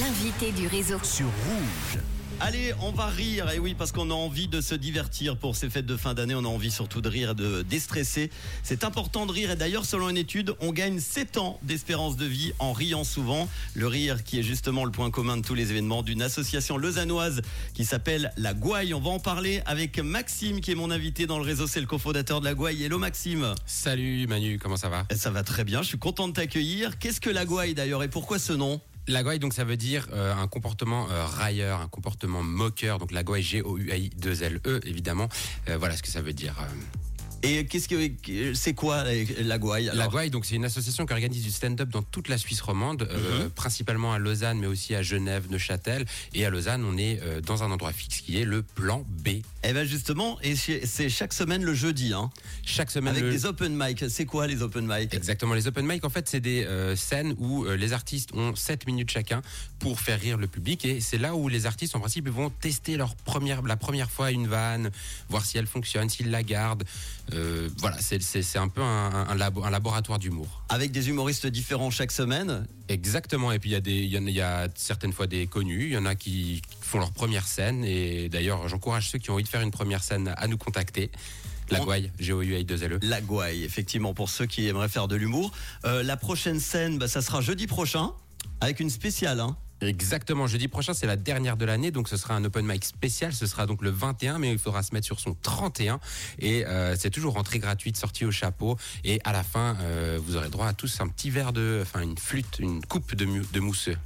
L'invité du réseau. sur Rouge. Allez, on va rire. Et oui, parce qu'on a envie de se divertir pour ces fêtes de fin d'année. On a envie surtout de rire et de déstresser. C'est important de rire. Et d'ailleurs, selon une étude, on gagne 7 ans d'espérance de vie en riant souvent. Le rire qui est justement le point commun de tous les événements d'une association lausannoise qui s'appelle La Gouaille. On va en parler avec Maxime qui est mon invité dans le réseau. C'est le cofondateur de La Gouaille. Hello Maxime. Salut Manu, comment ça va? Ça va très bien. Je suis content de t'accueillir. Qu'est-ce que La Gouaille d'ailleurs? Et pourquoi ce nom? La donc ça veut dire euh, un comportement euh, railleur, un comportement moqueur. Donc la gouaille, G-O-U-A-I-2-L-E, évidemment. Euh, voilà ce que ça veut dire. Euh. Et qu'est-ce que c'est quoi La Gouaille La gouaille, donc c'est une association qui organise du stand-up dans toute la Suisse romande, euh, principalement à Lausanne, mais aussi à Genève, Neuchâtel. Et à Lausanne, on est euh, dans un endroit fixe qui est le plan B. Eh ben justement, et c'est chaque semaine le jeudi, hein, Chaque semaine, avec le- des open mic. C'est quoi les open mic? Exactement, les open mic en fait c'est des euh, scènes où euh, les artistes ont 7 minutes chacun pour faire rire le public et c'est là où les artistes en principe vont tester leur première, la première fois une vanne, voir si elle fonctionne, s'ils la gardent. Euh, voilà, c'est- un peu un, un labo- un laboratoire d'humour. Avec des humoristes différents chaque semaine. Exactement, et puis il y, a des- y, en a- il y a certaines fois des connus, il y en a qui font leur première scène et d'ailleurs j'encourage ceux qui ont envie de faire une première scène à nous contacter. La Gouaille, G-O-U-I-2-L-E. La Gouaille, effectivement, pour ceux qui aimeraient faire de l'humour. Euh, la prochaine scène, bah, ça sera jeudi prochain, avec une spéciale. Hein. Exactement, jeudi prochain c'est la dernière de l'année, donc ce sera un open mic spécial, ce sera donc le 21, mais il faudra se mettre sur son 31, et euh, c'est toujours entrée gratuite, sortie au chapeau, et à la fin euh, vous aurez droit à tous un petit verre de, enfin une flûte, une coupe de, de mousseux.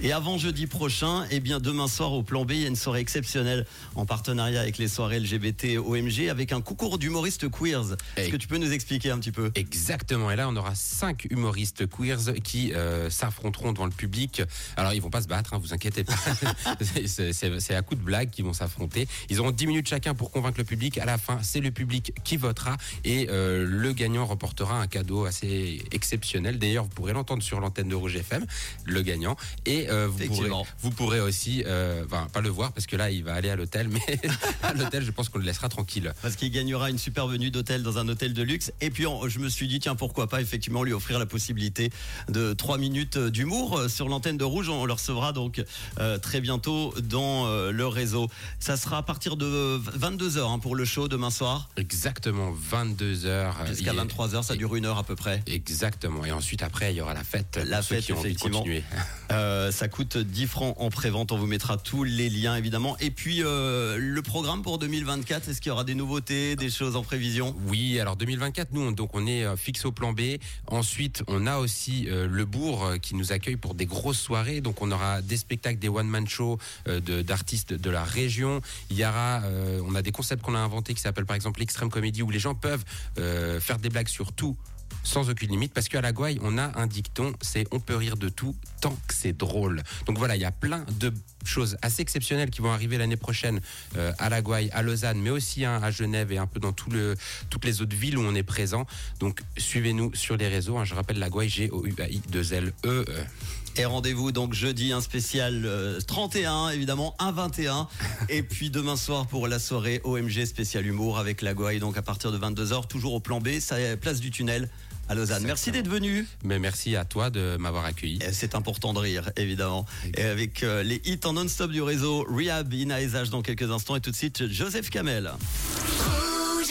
Et avant jeudi prochain, eh bien demain soir au Plan B, il y a une soirée exceptionnelle en partenariat avec les soirées LGBT OMG avec un concours d'humoristes queers. Est-ce que tu peux nous expliquer un petit peu? Exactement, et là on aura cinq humoristes queers qui euh, s'affronteront devant le public. Alors ils vont pas se battre, hein, vous inquiétez pas. C'est à coup de blague qu'ils vont s'affronter. Ils auront 10 minutes chacun pour convaincre le public. À la fin, c'est le public qui votera et euh, le gagnant remportera un cadeau assez exceptionnel. D'ailleurs, vous pourrez l'entendre sur l'antenne de Rouge FM, le gagnant. Et euh, vous, pourrez, Effectivement. vous pourrez aussi, euh, enfin pas le voir parce que là il va aller à l'hôtel, mais à l'hôtel je pense qu'on le laissera tranquille. Parce qu'il gagnera une super venue d'hôtel dans un hôtel de luxe. Et puis on- je me suis dit, tiens, pourquoi pas effectivement lui offrir la possibilité de 3 minutes d'humour euh, sur l'antenne de Rouge. On le recevra donc euh, très bientôt dans le réseau. Ça sera à partir de 22h pour le show demain soir. Exactement, 22 heures. Jusqu'à Il est- 23h, ça dure une heure à peu près. Exactement. Et ensuite, après, il y aura la fête. La fête, qui ont envie de effectivement. continuer. Euh, ça coûte 10 francs en pré-vente. On vous mettra tous les liens évidemment. Et puis euh, le programme pour 2024, est-ce qu'il y aura des nouveautés, des choses en prévision? Oui, alors 2024, nous, on, donc on est euh, fixe au plan B. Ensuite, on a aussi euh, le Bourg euh, qui nous accueille pour des grosses soirées. Donc, on aura des spectacles, des one-man shows euh, de- d'artistes de, la région. Il y aura, euh, on a des concepts qu'on a inventés qui s'appellent par exemple l'extrême comédie où les gens peuvent euh, faire des blagues sur tout sans aucune limite parce qu'à la Gouaille on a un dicton c'est on peut rire de tout tant que c'est drôle. Donc voilà il y a plein de choses assez exceptionnelles qui vont arriver l'année prochaine euh, à la Gouaille à Lausanne mais aussi hein, à Genève et un peu dans toutes les autres villes où on est présent. Donc suivez-nous sur les réseaux hein. je rappelle la Gouaille G O U A I 2 L E Et rendez-vous donc jeudi un spécial euh, 31 évidemment un 21 et puis demain soir pour la soirée OMG spécial humour avec la Gouaille donc à partir de 22h toujours au plan B, ça place du tunnel à Lausanne. Merci d'être venu. mais merci à toi de m'avoir accueilli C'est important de rire, évidemment. Et avec euh, les hits en non-stop du réseau, Rehab, Ina Ezage dans quelques instants et tout de suite Joseph Kamel.